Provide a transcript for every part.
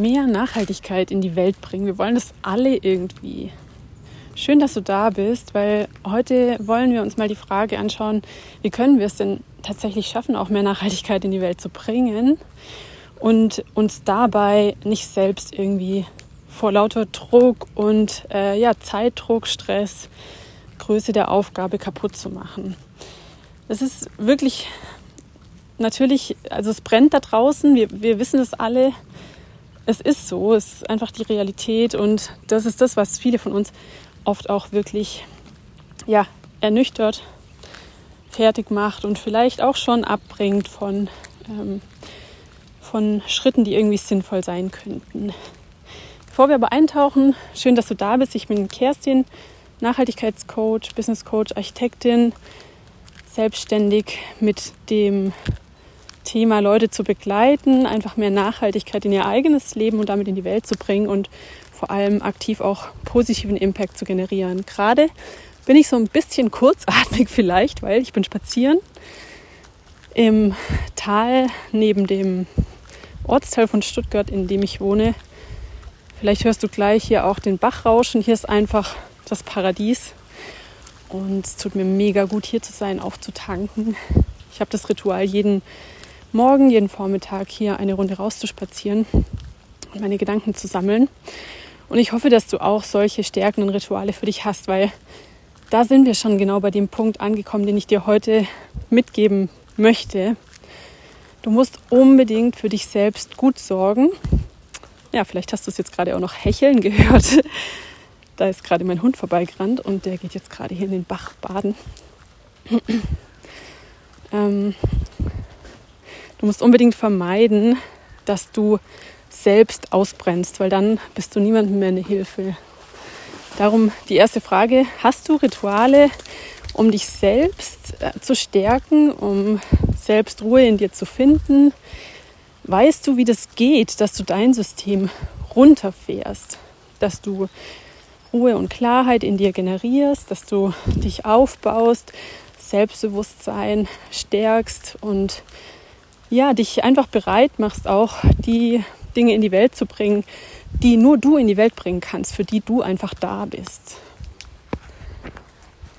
mehr Nachhaltigkeit in die Welt bringen. Wir wollen das alle irgendwie. Schön, dass du da bist, weil heute wollen wir uns mal die Frage anschauen, wie können wir es denn tatsächlich schaffen, auch mehr Nachhaltigkeit in die Welt zu bringen und uns dabei nicht selbst irgendwie vor lauter Druck und äh, ja, Zeitdruck, Stress, Größe der Aufgabe kaputt zu machen. Das ist wirklich natürlich, also es brennt da draußen, wir, wir wissen es alle. Es ist so, es ist einfach die Realität und das ist das, was viele von uns oft auch wirklich ja, ernüchtert, fertig macht und vielleicht auch schon abbringt von, ähm, von Schritten, die irgendwie sinnvoll sein könnten. Bevor wir aber eintauchen, schön, dass du da bist. Ich bin Kerstin, Nachhaltigkeitscoach, Business Coach, Architektin, selbstständig mit dem Thema Leute zu begleiten, einfach mehr Nachhaltigkeit in ihr eigenes Leben und damit in die Welt zu bringen und vor allem aktiv auch positiven Impact zu generieren. Gerade bin ich so ein bisschen kurzatmig vielleicht, weil ich bin spazieren im Tal neben dem Ortsteil von Stuttgart, in dem ich wohne. Vielleicht hörst du gleich hier auch den Bach rauschen. Hier ist einfach das Paradies. Und es tut mir mega gut, hier zu sein, aufzutanken. Ich habe das Ritual, jeden Morgen, jeden Vormittag hier eine Runde rauszuspazieren und meine Gedanken zu sammeln. Und ich hoffe, dass du auch solche stärkenden Rituale für dich hast, weil da sind wir schon genau bei dem Punkt angekommen, den ich dir heute mitgeben möchte. Du musst unbedingt für dich selbst gut sorgen. Ja, vielleicht hast du es jetzt gerade auch noch hecheln gehört. Da ist gerade mein Hund vorbeigerannt und der geht jetzt gerade hier in den Bach baden. ähm, du musst unbedingt vermeiden, dass du selbst ausbrennst, weil dann bist du niemandem mehr eine Hilfe. Darum die erste Frage, hast du Rituale, um dich selbst äh, zu stärken, um selbst Ruhe in dir zu finden? Weißt du, wie das geht, dass du dein System runterfährst, dass du Ruhe und Klarheit in dir generierst, dass du dich aufbaust, Selbstbewusstsein stärkst und ja, dich einfach bereit machst, auch die Dinge in die Welt zu bringen, die nur du in die Welt bringen kannst, für die du einfach da bist.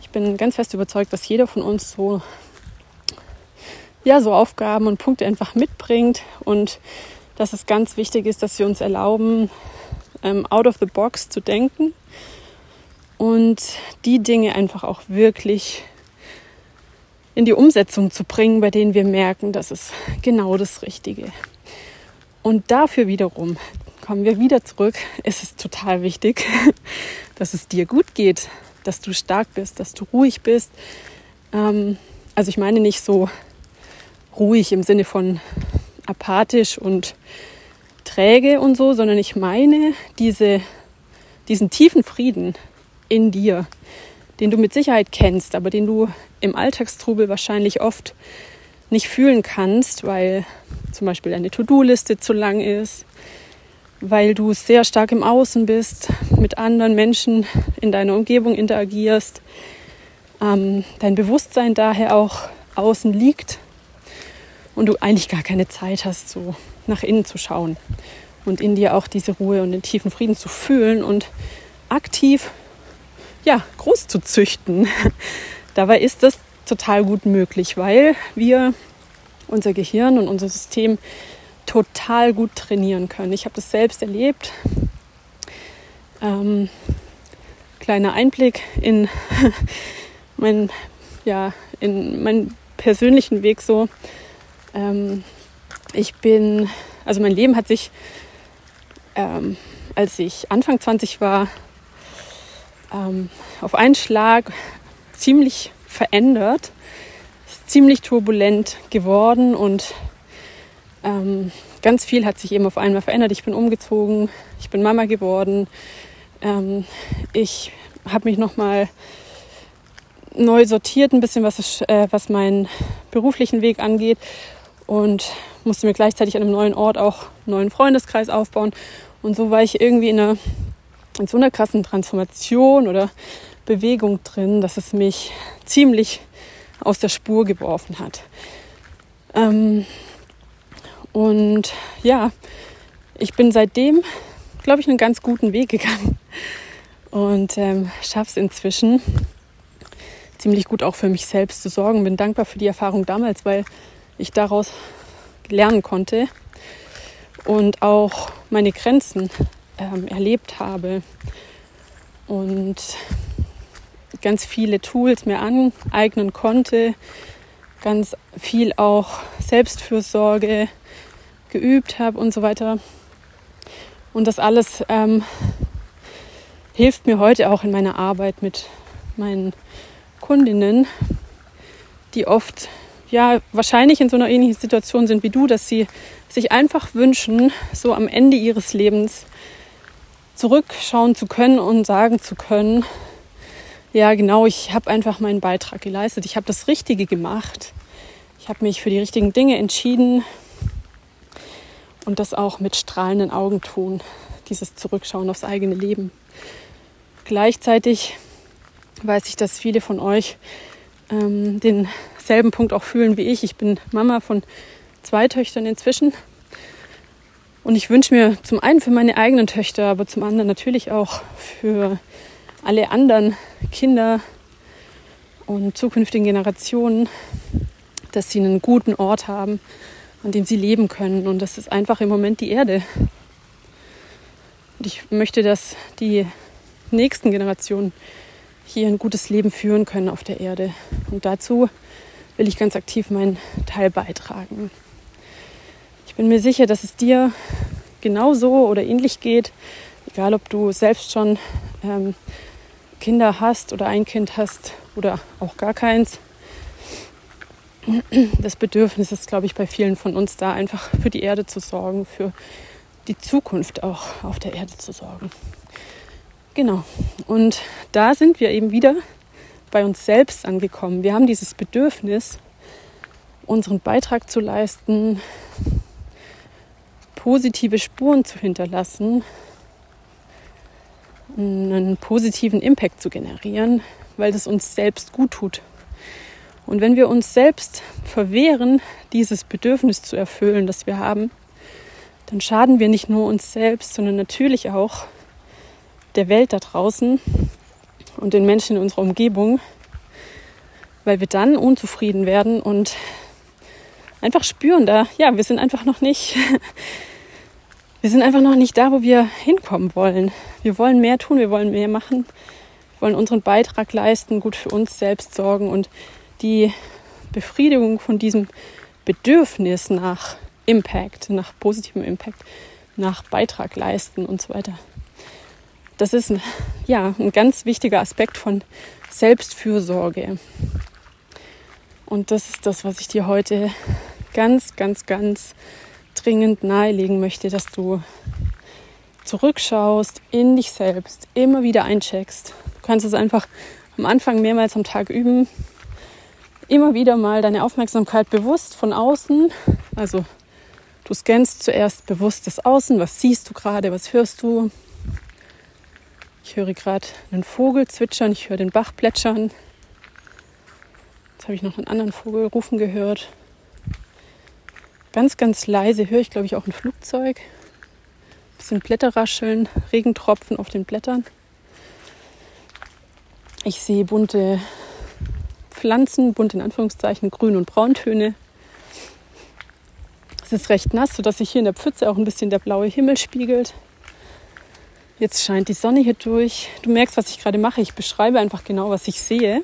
Ich bin ganz fest überzeugt, dass jeder von uns so, ja, so Aufgaben und Punkte einfach mitbringt und dass es ganz wichtig ist, dass wir uns erlauben, ähm, out of the box zu denken und die Dinge einfach auch wirklich in die Umsetzung zu bringen, bei denen wir merken, das ist genau das Richtige. Und dafür wiederum kommen wir wieder zurück. Es ist total wichtig, dass es dir gut geht, dass du stark bist, dass du ruhig bist. Ähm, also ich meine nicht so ruhig im Sinne von apathisch und träge und so, sondern ich meine diese, diesen tiefen Frieden in dir, den du mit Sicherheit kennst, aber den du im Alltagstrubel wahrscheinlich oft nicht fühlen kannst, weil zum Beispiel deine To-Do-Liste zu lang ist, weil du sehr stark im Außen bist, mit anderen Menschen in deiner Umgebung interagierst, ähm, dein Bewusstsein daher auch außen liegt und du eigentlich gar keine Zeit hast, so nach innen zu schauen und in dir auch diese Ruhe und den tiefen Frieden zu fühlen und aktiv ja, groß zu züchten. Dabei ist das total gut möglich, weil wir unser Gehirn und unser System total gut trainieren können. Ich habe das selbst erlebt. Ähm, kleiner Einblick in meinen, ja, in meinen persönlichen Weg so. Ähm, ich bin, also mein Leben hat sich, ähm, als ich Anfang 20 war, ähm, auf einen Schlag ziemlich verändert, ziemlich turbulent geworden und ähm, ganz viel hat sich eben auf einmal verändert. Ich bin umgezogen, ich bin Mama geworden, ähm, ich habe mich nochmal neu sortiert, ein bisschen was, äh, was meinen beruflichen Weg angeht und musste mir gleichzeitig an einem neuen Ort auch einen neuen Freundeskreis aufbauen. Und so war ich irgendwie in, einer, in so einer krassen Transformation oder Bewegung drin, dass es mich ziemlich aus der Spur geworfen hat. Ähm, und ja, ich bin seitdem, glaube ich, einen ganz guten Weg gegangen und ähm, schaffe es inzwischen ziemlich gut auch für mich selbst zu sorgen. Bin dankbar für die Erfahrung damals, weil ich daraus lernen konnte und auch meine Grenzen ähm, erlebt habe und ganz viele Tools mir aneignen konnte, ganz viel auch Selbstfürsorge geübt habe und so weiter. Und das alles ähm, hilft mir heute auch in meiner Arbeit mit meinen Kundinnen, die oft ja wahrscheinlich in so einer ähnlichen Situation sind wie du, dass sie sich einfach wünschen, so am Ende ihres Lebens zurückschauen zu können und sagen zu können, ja genau, ich habe einfach meinen Beitrag geleistet, ich habe das Richtige gemacht, ich habe mich für die richtigen Dinge entschieden und das auch mit strahlenden Augen tun, dieses Zurückschauen aufs eigene Leben. Gleichzeitig weiß ich, dass viele von euch ähm, denselben Punkt auch fühlen wie ich. Ich bin Mama von zwei Töchtern inzwischen. Und ich wünsche mir zum einen für meine eigenen Töchter, aber zum anderen natürlich auch für alle anderen Kinder und zukünftigen Generationen, dass sie einen guten Ort haben, an dem sie leben können. Und das ist einfach im Moment die Erde. Und ich möchte, dass die nächsten Generationen hier ein gutes Leben führen können auf der Erde. Und dazu will ich ganz aktiv meinen Teil beitragen. Ich bin mir sicher, dass es dir genauso oder ähnlich geht, egal ob du selbst schon ähm, Kinder hast oder ein Kind hast oder auch gar keins. Das Bedürfnis ist, glaube ich, bei vielen von uns da, einfach für die Erde zu sorgen, für die Zukunft auch auf der Erde zu sorgen. Genau. Und da sind wir eben wieder bei uns selbst angekommen. Wir haben dieses Bedürfnis, unseren Beitrag zu leisten, positive Spuren zu hinterlassen, einen positiven Impact zu generieren, weil das uns selbst gut tut. Und wenn wir uns selbst verwehren, dieses Bedürfnis zu erfüllen, das wir haben, dann schaden wir nicht nur uns selbst, sondern natürlich auch der Welt da draußen und den Menschen in unserer Umgebung, weil wir dann unzufrieden werden und einfach spüren da, ja, wir sind einfach noch nicht, wir sind einfach noch nicht da, wo wir hinkommen wollen. Wir wollen mehr tun, wir wollen mehr machen, wir wollen unseren Beitrag leisten, gut für uns selbst sorgen und die Befriedigung von diesem Bedürfnis nach Impact, nach positivem Impact, nach Beitrag leisten und so weiter das ist ja, ein ganz wichtiger Aspekt von Selbstfürsorge. Und das ist das, was ich dir heute ganz, ganz, ganz dringend nahelegen möchte, dass du zurückschaust in dich selbst, immer wieder eincheckst. Du kannst es einfach am Anfang mehrmals am Tag üben. Immer wieder mal deine Aufmerksamkeit bewusst von außen. Also du scannst zuerst bewusst das Außen. Was siehst du gerade? Was hörst du? Ich höre gerade einen Vogel zwitschern, ich höre den Bach plätschern. Jetzt habe ich noch einen anderen Vogel rufen gehört. Ganz, ganz leise höre ich, glaube ich, auch ein Flugzeug. Ein bisschen Blätter rascheln, Regentropfen auf den Blättern. Ich sehe bunte Pflanzen, bunt in Anführungszeichen, Grün- und Brauntöne. Es ist recht nass, sodass sich hier in der Pfütze auch ein bisschen der blaue Himmel spiegelt. Jetzt scheint die Sonne hier durch. Du merkst, was ich gerade mache. Ich beschreibe einfach genau, was ich sehe.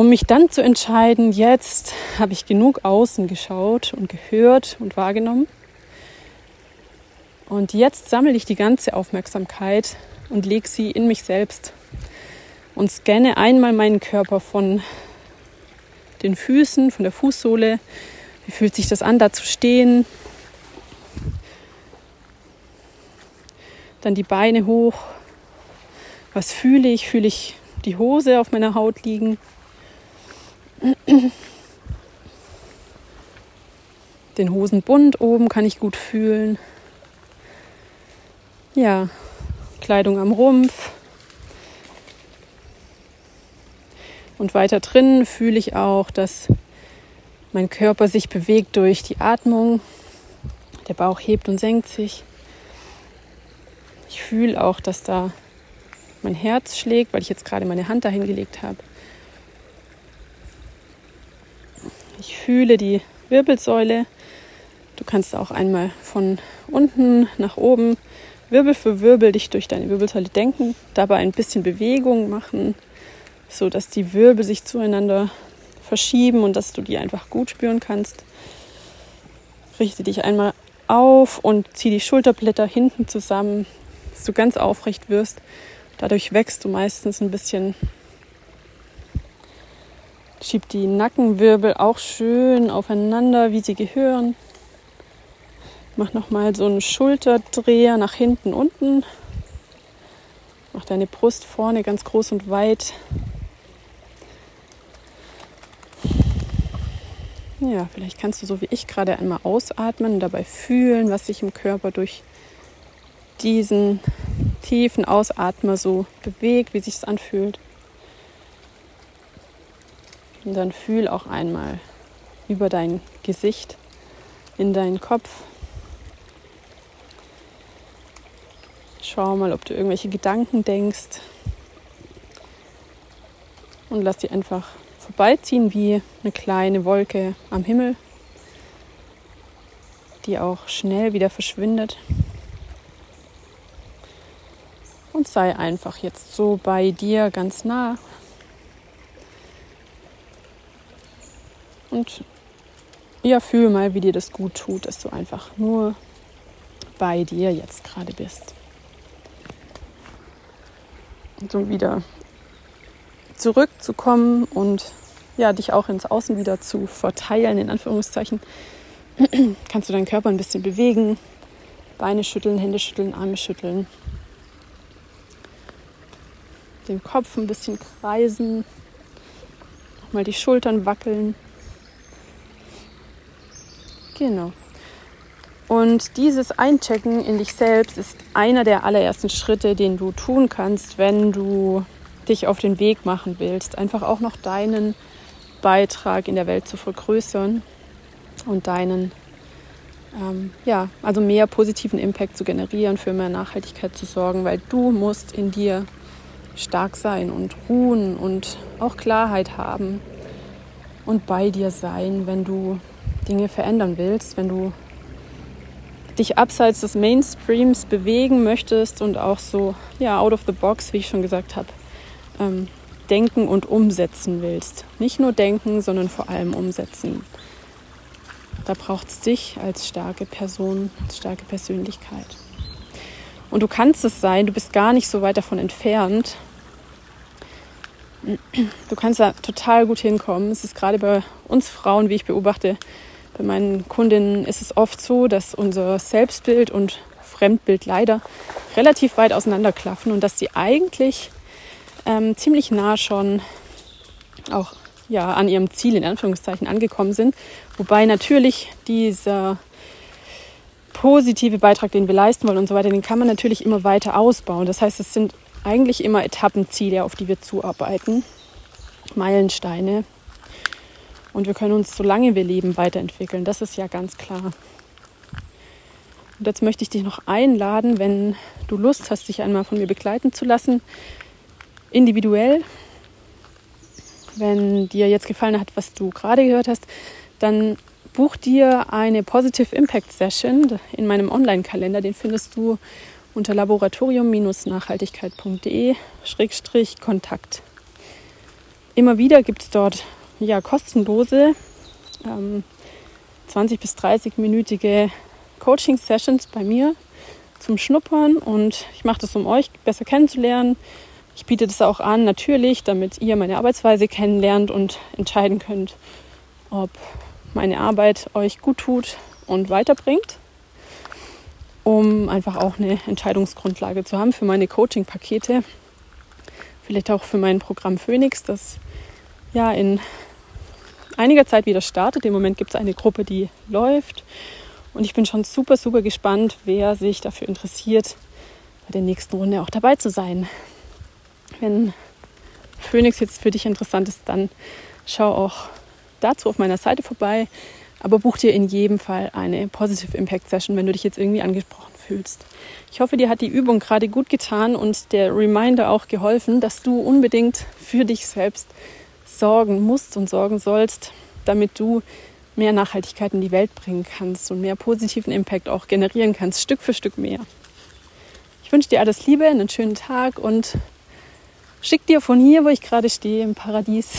Um mich dann zu entscheiden, jetzt habe ich genug außen geschaut und gehört und wahrgenommen. Und jetzt sammle ich die ganze Aufmerksamkeit und lege sie in mich selbst und scanne einmal meinen Körper von den Füßen, von der Fußsohle. Wie fühlt sich das an, da zu stehen? Dann die Beine hoch. Was fühle ich? Fühle ich die Hose auf meiner Haut liegen? Den Hosenbund oben kann ich gut fühlen. Ja, Kleidung am Rumpf. Und weiter drin fühle ich auch, dass mein Körper sich bewegt durch die Atmung. Der Bauch hebt und senkt sich. Ich fühle auch, dass da mein Herz schlägt, weil ich jetzt gerade meine Hand dahin gelegt habe. Ich fühle die Wirbelsäule. Du kannst auch einmal von unten nach oben Wirbel für Wirbel dich durch deine Wirbelsäule denken, dabei ein bisschen Bewegung machen, so dass die Wirbel sich zueinander verschieben und dass du die einfach gut spüren kannst. Richte dich einmal auf und zieh die Schulterblätter hinten zusammen, dass du ganz aufrecht wirst. Dadurch wächst du meistens ein bisschen Schieb die Nackenwirbel auch schön aufeinander, wie sie gehören. Mach nochmal so einen Schulterdreher nach hinten unten. Mach deine Brust vorne ganz groß und weit. Ja, vielleicht kannst du so wie ich gerade einmal ausatmen und dabei fühlen, was sich im Körper durch diesen tiefen Ausatmer so bewegt, wie sich es anfühlt. Und dann fühl auch einmal über dein Gesicht in deinen Kopf. Schau mal, ob du irgendwelche Gedanken denkst. Und lass sie einfach vorbeiziehen wie eine kleine Wolke am Himmel, die auch schnell wieder verschwindet. Und sei einfach jetzt so bei dir ganz nah Und ja, fühl mal, wie dir das gut tut, dass du einfach nur bei dir jetzt gerade bist. Und um wieder zurückzukommen und ja, dich auch ins Außen wieder zu verteilen, in Anführungszeichen, kannst du deinen Körper ein bisschen bewegen. Beine schütteln, Hände schütteln, Arme schütteln. Den Kopf ein bisschen kreisen. Nochmal die Schultern wackeln. Genau. Und dieses Einchecken in dich selbst ist einer der allerersten Schritte, den du tun kannst, wenn du dich auf den Weg machen willst, einfach auch noch deinen Beitrag in der Welt zu vergrößern und deinen, ähm, ja, also mehr positiven Impact zu generieren, für mehr Nachhaltigkeit zu sorgen, weil du musst in dir stark sein und ruhen und auch Klarheit haben und bei dir sein, wenn du Dinge verändern willst, wenn du dich abseits des Mainstreams bewegen möchtest und auch so, ja, out of the box, wie ich schon gesagt habe, ähm, denken und umsetzen willst. Nicht nur denken, sondern vor allem umsetzen. Da braucht es dich als starke Person, als starke Persönlichkeit. Und du kannst es sein, du bist gar nicht so weit davon entfernt. Du kannst da total gut hinkommen. Es ist gerade bei uns Frauen, wie ich beobachte, bei meinen Kundinnen ist es oft so, dass unser Selbstbild und Fremdbild leider relativ weit auseinanderklaffen und dass sie eigentlich ähm, ziemlich nah schon auch ja, an ihrem Ziel in Anführungszeichen angekommen sind. Wobei natürlich dieser positive Beitrag, den wir leisten wollen und so weiter, den kann man natürlich immer weiter ausbauen. Das heißt, es sind eigentlich immer Etappenziele, auf die wir zuarbeiten, Meilensteine, und wir können uns, solange wir leben, weiterentwickeln. Das ist ja ganz klar. Und jetzt möchte ich dich noch einladen, wenn du Lust hast, dich einmal von mir begleiten zu lassen, individuell. Wenn dir jetzt gefallen hat, was du gerade gehört hast, dann buch dir eine Positive Impact Session in meinem Online-Kalender. Den findest du unter laboratorium-nachhaltigkeit.de-kontakt. Immer wieder gibt es dort ja, kostenlose ähm, 20 bis 30-minütige Coaching-Sessions bei mir zum Schnuppern und ich mache das, um euch besser kennenzulernen. Ich biete das auch an, natürlich, damit ihr meine Arbeitsweise kennenlernt und entscheiden könnt, ob meine Arbeit euch gut tut und weiterbringt, um einfach auch eine Entscheidungsgrundlage zu haben für meine Coaching-Pakete. Vielleicht auch für mein Programm Phoenix, das ja in einiger Zeit wieder startet. Im Moment gibt es eine Gruppe, die läuft. Und ich bin schon super, super gespannt, wer sich dafür interessiert, bei der nächsten Runde auch dabei zu sein. Wenn Phoenix jetzt für dich interessant ist, dann schau auch dazu auf meiner Seite vorbei. Aber buch dir in jedem Fall eine Positive Impact Session, wenn du dich jetzt irgendwie angesprochen fühlst. Ich hoffe, dir hat die Übung gerade gut getan und der Reminder auch geholfen, dass du unbedingt für dich selbst sorgen musst und sorgen sollst, damit du mehr Nachhaltigkeit in die Welt bringen kannst und mehr positiven Impact auch generieren kannst, Stück für Stück mehr. Ich wünsche dir alles Liebe, einen schönen Tag und schick dir von hier, wo ich gerade stehe, im Paradies,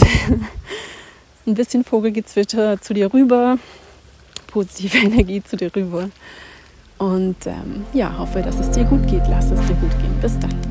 ein bisschen Vogelgezwitscher zu dir rüber, positive Energie zu dir rüber. Und ähm, ja, hoffe, dass es dir gut geht. Lass es dir gut gehen. Bis dann.